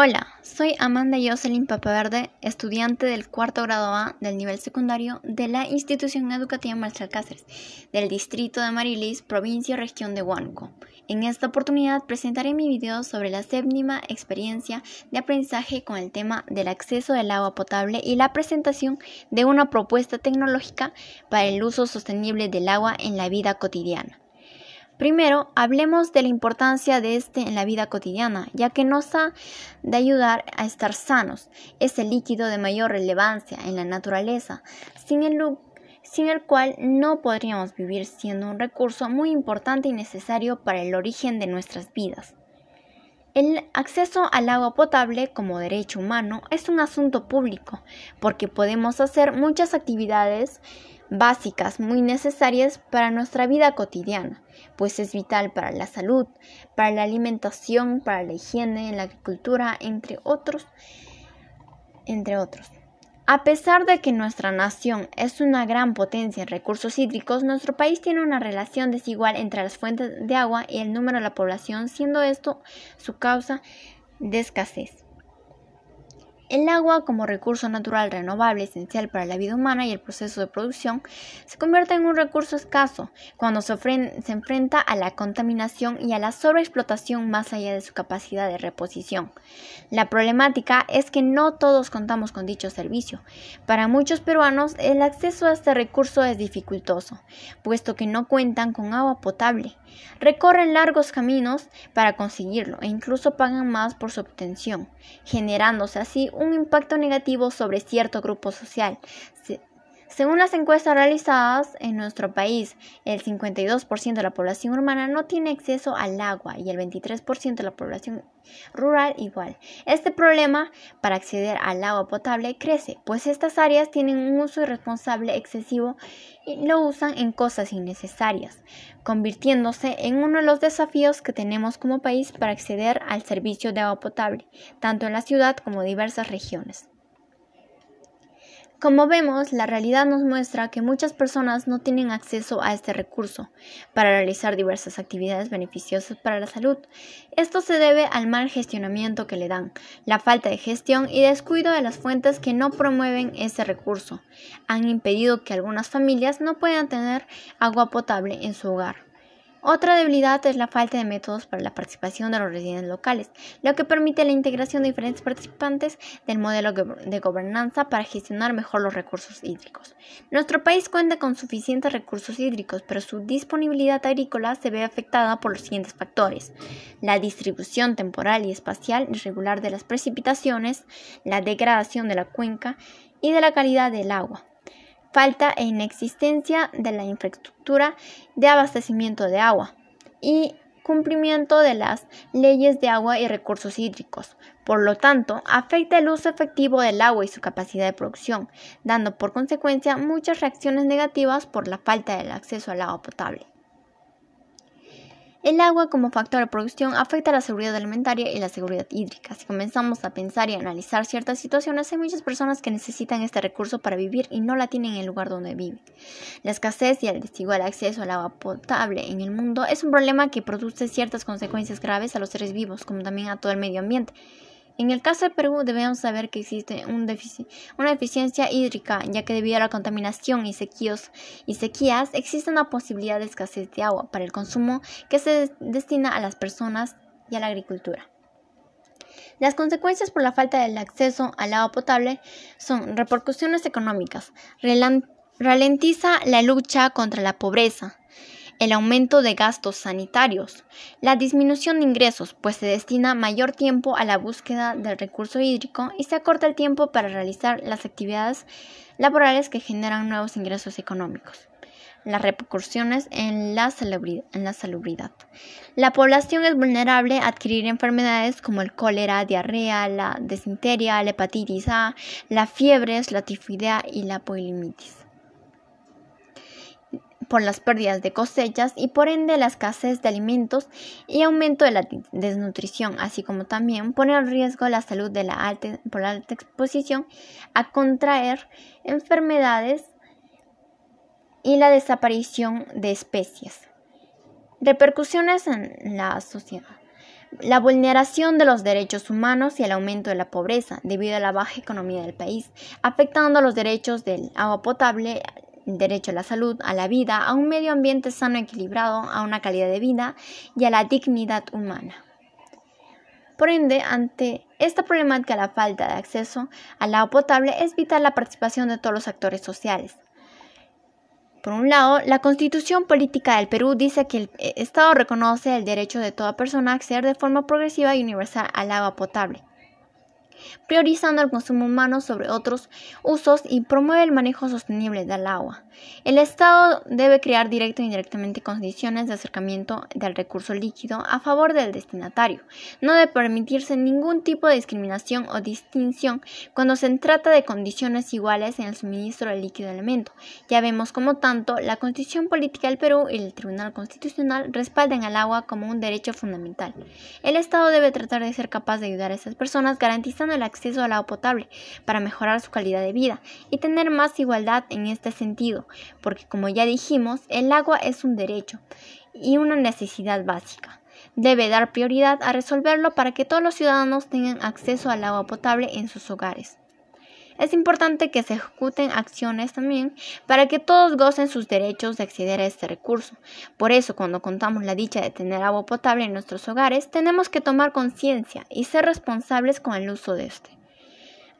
Hola, soy Amanda Jocelyn Papaverde, estudiante del cuarto grado A del nivel secundario de la institución educativa Marcial Cáceres, del distrito de Marilis, provincia y región de Huánuco. En esta oportunidad presentaré mi video sobre la séptima experiencia de aprendizaje con el tema del acceso del agua potable y la presentación de una propuesta tecnológica para el uso sostenible del agua en la vida cotidiana. Primero, hablemos de la importancia de este en la vida cotidiana, ya que nos ha de ayudar a estar sanos. Es el líquido de mayor relevancia en la naturaleza, sin el, sin el cual no podríamos vivir siendo un recurso muy importante y necesario para el origen de nuestras vidas. El acceso al agua potable como derecho humano es un asunto público, porque podemos hacer muchas actividades básicas muy necesarias para nuestra vida cotidiana, pues es vital para la salud, para la alimentación, para la higiene, la agricultura, entre otros, entre otros. A pesar de que nuestra nación es una gran potencia en recursos hídricos, nuestro país tiene una relación desigual entre las fuentes de agua y el número de la población, siendo esto su causa de escasez. El agua, como recurso natural renovable esencial para la vida humana y el proceso de producción, se convierte en un recurso escaso cuando se, enfrenta a la contaminación y a la sobreexplotación más allá de su capacidad de reposición. La problemática es que no todos contamos con dicho servicio. Para muchos peruanos, el acceso a este recurso es dificultoso, puesto que no cuentan con agua potable. Recorren largos caminos para conseguirlo e incluso pagan más por su obtención, generándose así un impacto negativo sobre cierto grupo social. Según las encuestas realizadas en nuestro país, el 52% de la población urbana no tiene acceso al agua y el 23% de la población rural igual. Este problema para acceder al agua potable crece, pues estas áreas tienen un uso irresponsable excesivo y lo usan en cosas innecesarias, convirtiéndose en uno de los desafíos que tenemos como país para acceder al servicio de agua potable, tanto en la ciudad como en diversas regiones. Como vemos, la realidad nos muestra que muchas personas no tienen acceso a este recurso para realizar diversas actividades beneficiosas para la salud. Esto se debe al mal gestionamiento que le dan, la falta de gestión y descuido de las fuentes que no promueven ese recurso. Han impedido que algunas familias no puedan tener agua potable en su hogar. Otra debilidad es la falta de métodos para la participación de los residentes locales, lo que permite la integración de diferentes participantes del modelo de gobernanza para gestionar mejor los recursos hídricos. Nuestro país cuenta con suficientes recursos hídricos, pero su disponibilidad agrícola se ve afectada por los siguientes factores. La distribución temporal y espacial irregular de las precipitaciones, la degradación de la cuenca y de la calidad del agua falta e inexistencia de la infraestructura de abastecimiento de agua y cumplimiento de las leyes de agua y recursos hídricos. Por lo tanto, afecta el uso efectivo del agua y su capacidad de producción, dando por consecuencia muchas reacciones negativas por la falta del acceso al agua potable. El agua como factor de producción afecta la seguridad alimentaria y la seguridad hídrica. Si comenzamos a pensar y analizar ciertas situaciones, hay muchas personas que necesitan este recurso para vivir y no la tienen en el lugar donde viven. La escasez y el desigual acceso al agua potable en el mundo es un problema que produce ciertas consecuencias graves a los seres vivos, como también a todo el medio ambiente. En el caso de Perú debemos saber que existe un una deficiencia hídrica, ya que debido a la contaminación y, sequíos, y sequías existe una posibilidad de escasez de agua para el consumo que se destina a las personas y a la agricultura. Las consecuencias por la falta del acceso al agua potable son repercusiones económicas, ralentiza la lucha contra la pobreza, el aumento de gastos sanitarios, la disminución de ingresos, pues se destina mayor tiempo a la búsqueda del recurso hídrico y se acorta el tiempo para realizar las actividades laborales que generan nuevos ingresos económicos. Las repercusiones en la, en la salubridad. La población es vulnerable a adquirir enfermedades como el cólera, diarrea, la desinteria, la hepatitis A, la fiebre, la tifoidea y la poliomielitis por las pérdidas de cosechas y por ende la escasez de alimentos y aumento de la desnutrición, así como también pone en riesgo la salud de la por la alta exposición a contraer enfermedades y la desaparición de especies. Repercusiones en la sociedad. la vulneración de los derechos humanos y el aumento de la pobreza debido a la baja economía del país, afectando los derechos del agua potable, derecho a la salud, a la vida, a un medio ambiente sano y equilibrado, a una calidad de vida y a la dignidad humana. Por ende, ante esta problemática de la falta de acceso al agua potable es vital la participación de todos los actores sociales, por un lado, la Constitución Política del Perú dice que el eh, Estado reconoce el derecho de toda persona a acceder de forma progresiva y universal al agua potable priorizando el consumo humano sobre otros usos y promueve el manejo sostenible del agua. El Estado debe crear directa e indirectamente condiciones de acercamiento del recurso líquido a favor del destinatario. No debe permitirse ningún tipo de discriminación o distinción cuando se trata de condiciones iguales en el suministro del líquido elemento. Ya vemos como tanto la Constitución Política del Perú y el Tribunal Constitucional respaldan al agua como un derecho fundamental. El Estado debe tratar de ser capaz de ayudar a esas personas garantizando el acceso al agua potable para mejorar su calidad de vida y tener más igualdad en este sentido, porque como ya dijimos, el agua es un derecho y una necesidad básica. Debe dar prioridad a resolverlo para que todos los ciudadanos tengan acceso al agua potable en sus hogares. Es importante que se ejecuten acciones también para que todos gocen sus derechos de acceder a este recurso. Por eso, cuando contamos la dicha de tener agua potable en nuestros hogares, tenemos que tomar conciencia y ser responsables con el uso de este.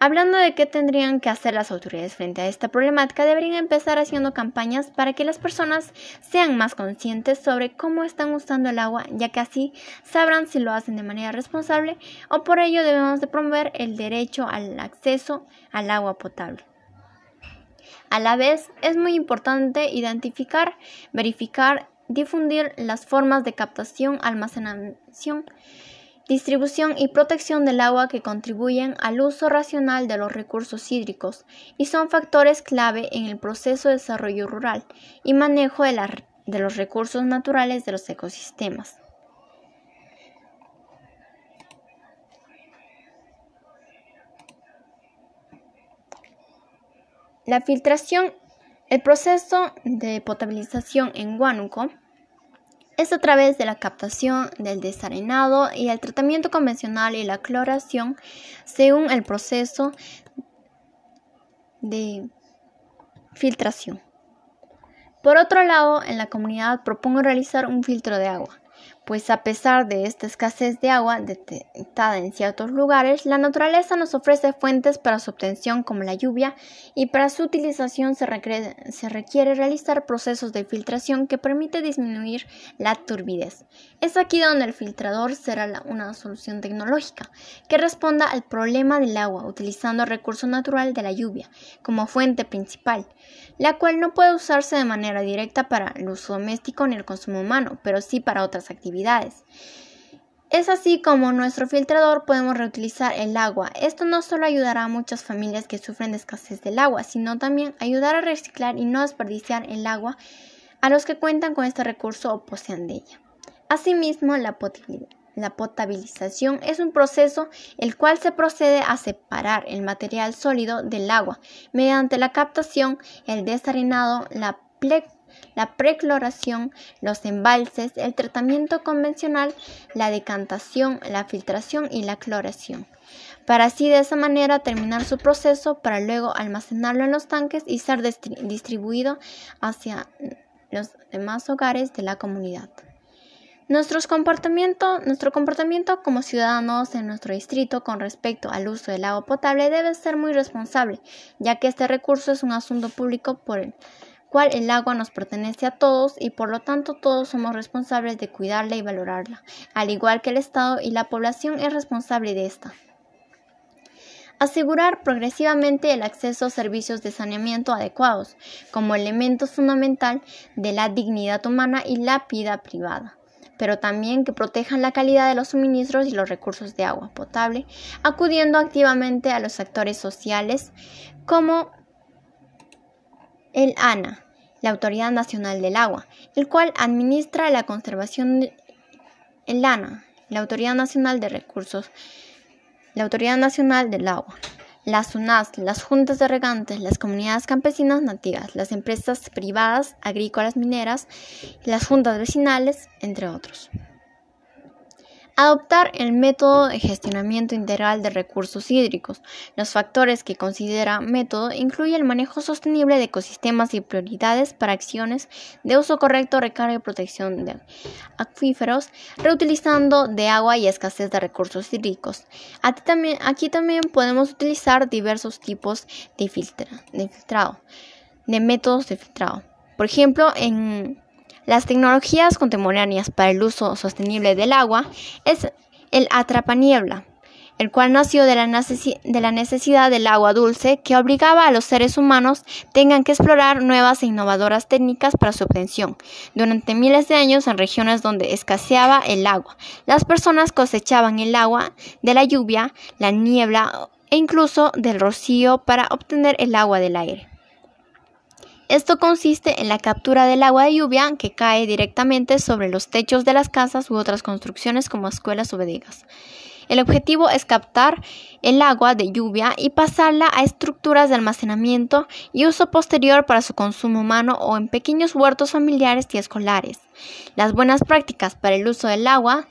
Hablando de qué tendrían que hacer las autoridades frente a esta problemática, deberían empezar haciendo campañas para que las personas sean más conscientes sobre cómo están usando el agua, ya que así sabrán si lo hacen de manera responsable o por ello debemos de promover el derecho al acceso al agua potable. A la vez, es muy importante identificar, verificar, difundir las formas de captación, almacenación, distribución y protección del agua que contribuyen al uso racional de los recursos hídricos y son factores clave en el proceso de desarrollo rural y manejo de, los recursos naturales de los ecosistemas. La filtración, el proceso de potabilización en Huánuco es a través de la captación del desarenado y el tratamiento convencional y la cloración según el proceso de filtración. Por otro lado, en la comunidad propongo realizar un filtro de agua pues a pesar de esta escasez de agua detectada en ciertos lugares, la naturaleza nos ofrece fuentes para su obtención como la lluvia y para su utilización se requiere, realizar procesos de filtración que permite disminuir la turbidez. Es aquí donde el filtrador será una solución tecnológica que responda al problema del agua utilizando el recurso natural de la lluvia como fuente principal, la cual no puede usarse de manera directa para el uso doméstico ni el consumo humano, pero sí para otras actividades es así como nuestro filtrador podemos reutilizar el agua. Esto no solo ayudará a muchas familias que sufren de escasez del agua, sino también ayudar a reciclar y no desperdiciar el agua a los que cuentan con este recurso o poseen de ella. Asimismo, la, potabilización es un proceso el cual se procede a separar el material sólido del agua mediante la captación, el desarenado, la la precloración, los embalses, el tratamiento convencional, la decantación, la filtración y la cloración, para así de esa manera terminar su proceso para luego almacenarlo en los tanques y ser distribuido hacia los demás hogares de la comunidad. nuestro comportamiento como ciudadanos en nuestro distrito con respecto al uso del agua potable debe ser muy responsable, ya que este recurso es un asunto público por el cual el agua nos pertenece a todos y por lo tanto todos somos responsables de cuidarla y valorarla, al igual que el Estado y la población es responsable de esta. Asegurar progresivamente el acceso a servicios de saneamiento adecuados, como elemento fundamental de la dignidad humana y la vida privada pero también que protejan la calidad de los suministros y los recursos de agua potable, acudiendo activamente a los actores sociales como el ANA, la Autoridad Nacional del Agua, el cual administra la conservación el ANA, la Autoridad Nacional de Recursos, la Autoridad Nacional del Agua, las UNAS, las juntas de regantes, las comunidades campesinas nativas, las empresas privadas, agrícolas, mineras, las juntas vecinales, entre otros. Adoptar el método de gestionamiento integral de recursos hídricos. Los factores que considera método incluyen el manejo sostenible de ecosistemas y prioridades para acciones de uso correcto, recarga y protección de acuíferos, reutilizando de agua y escasez de recursos hídricos. Aquí también, podemos utilizar diversos tipos de, de filtrado, de métodos de filtrado. Por ejemplo, en las tecnologías contemporáneas para el uso sostenible del agua es el atrapaniebla, el cual nació de la, necesidad del agua dulce que obligaba a los seres humanos tengan que explorar nuevas e innovadoras técnicas para su obtención. Durante miles de años en regiones donde escaseaba el agua, las personas cosechaban el agua de la lluvia, la niebla e incluso del rocío para obtener el agua del aire. Esto consiste en la captura del agua de lluvia que cae directamente sobre los techos de las casas u otras construcciones como escuelas o bodegas. El objetivo es captar el agua de lluvia y pasarla a estructuras de almacenamiento y uso posterior para su consumo humano o en pequeños huertos familiares y escolares. Las buenas prácticas para el uso del agua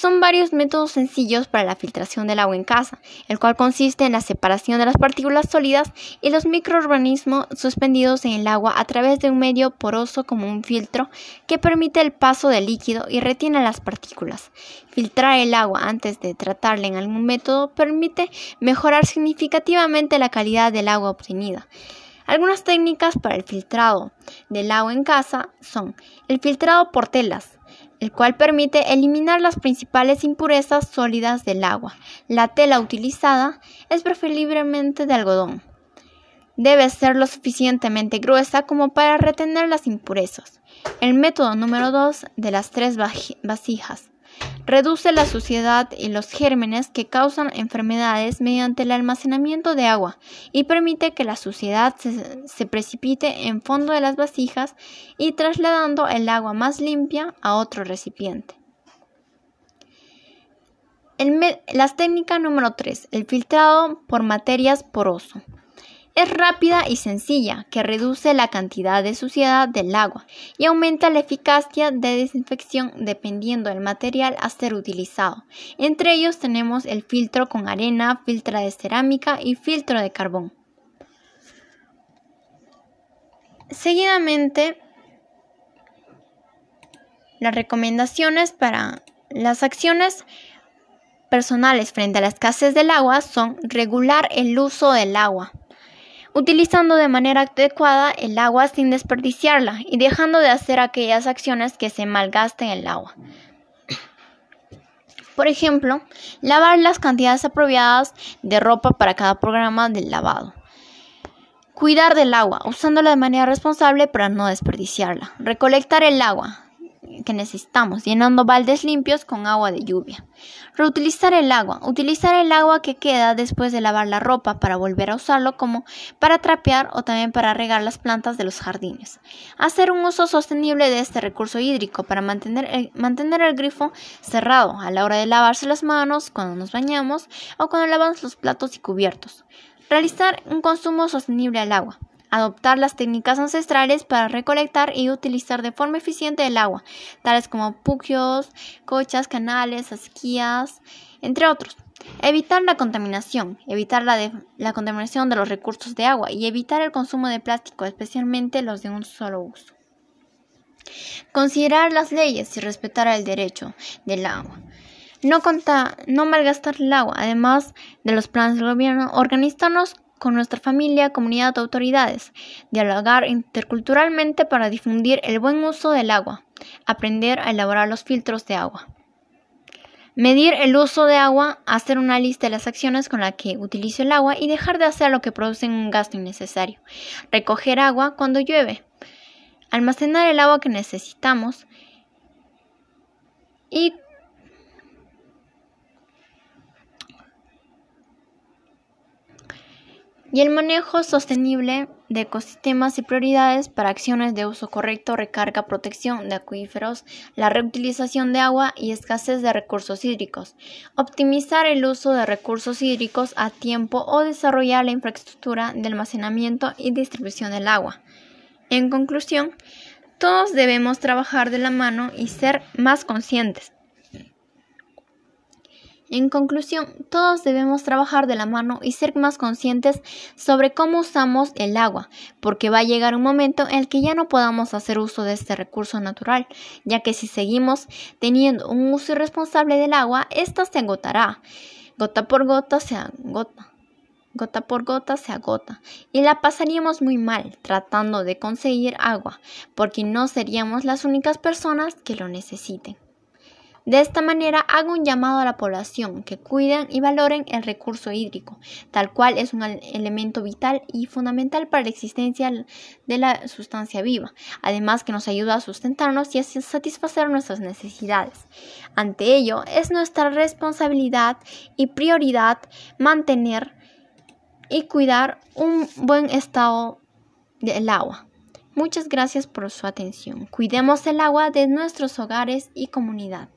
son varios métodos sencillos para la filtración del agua en casa, el cual consiste en la separación de las partículas sólidas y los microorganismos suspendidos en el agua a través de un medio poroso como un filtro que permite el paso del líquido y retiene las partículas. Filtrar el agua antes de tratarla en algún método permite mejorar significativamente la calidad del agua obtenida. Algunas técnicas para el filtrado del agua en casa son el filtrado por telas, el cual permite eliminar las principales impurezas sólidas del agua. La tela utilizada es preferiblemente de algodón. Debe ser lo suficientemente gruesa como para retener las impurezas. El método número 2 de las tres vasijas Reduce la suciedad y los gérmenes que causan enfermedades mediante el almacenamiento de agua y permite que la suciedad se, precipite en fondo de las vasijas y trasladando el agua más limpia a otro recipiente. las técnicas número 3. El filtrado por materias poroso. Es rápida y sencilla, que reduce la cantidad de suciedad del agua y aumenta la eficacia de desinfección dependiendo del material a ser utilizado. Entre ellos tenemos el filtro con arena, filtro de cerámica y filtro de carbón. Seguidamente, las recomendaciones para las acciones personales frente a la escasez del agua son regular el uso del agua utilizando de manera adecuada el agua sin desperdiciarla y dejando de hacer aquellas acciones que se malgasten el agua. Por ejemplo, lavar las cantidades apropiadas de ropa para cada programa del lavado. Cuidar del agua, usándola de manera responsable para no desperdiciarla. Recolectar el agua, que necesitamos, llenando baldes limpios con agua de lluvia. Reutilizar el agua. Utilizar el agua que queda después de lavar la ropa para volver a usarlo como para trapear o también para regar las plantas de los jardines. Hacer un uso sostenible de este recurso hídrico para mantener el, mantener el grifo cerrado a la hora de lavarse las manos, cuando nos bañamos o cuando lavamos los platos y cubiertos. Realizar un consumo sostenible al agua adoptar las técnicas ancestrales para recolectar y utilizar de forma eficiente el agua, tales como puquios, cochas, canales, asquías, entre otros. Evitar la contaminación, evitar la, la contaminación de los recursos de agua y evitar el consumo de plástico, especialmente los de un solo uso. Considerar las leyes y respetar el derecho del agua. No, no malgastar el agua, además de los planes del gobierno, organizarnos con nuestra familia, comunidad o autoridades, dialogar interculturalmente para difundir el buen uso del agua, aprender a elaborar los filtros de agua. Medir el uso de agua, hacer una lista de las acciones con las que utilizo el agua y dejar de hacer lo que produce un gasto innecesario. Recoger agua cuando llueve. Almacenar el agua que necesitamos. Y y el manejo sostenible de ecosistemas y prioridades para acciones de uso correcto, recarga, protección de acuíferos, la reutilización de agua y escasez de recursos hídricos, optimizar el uso de recursos hídricos a tiempo o desarrollar la infraestructura de almacenamiento y distribución del agua. En conclusión, todos debemos trabajar de la mano y ser más conscientes En conclusión, todos debemos trabajar de la mano y ser más conscientes sobre cómo usamos el agua, porque va a llegar un momento en el que ya no podamos hacer uso de este recurso natural, ya que si seguimos teniendo un uso irresponsable del agua, ésta se agotará. Gota por gota se agota. Gota por gota se agota y la pasaríamos muy mal tratando de conseguir agua, porque no seríamos las únicas personas que lo necesiten. De esta manera hago un llamado a la población que cuiden y valoren el recurso hídrico, tal cual es un elemento vital y fundamental para la existencia de la sustancia viva, además que nos ayuda a sustentarnos y a satisfacer nuestras necesidades. Ante ello, es nuestra responsabilidad y prioridad mantener y cuidar un buen estado del agua. Muchas gracias por su atención. Cuidemos el agua de nuestros hogares y comunidad.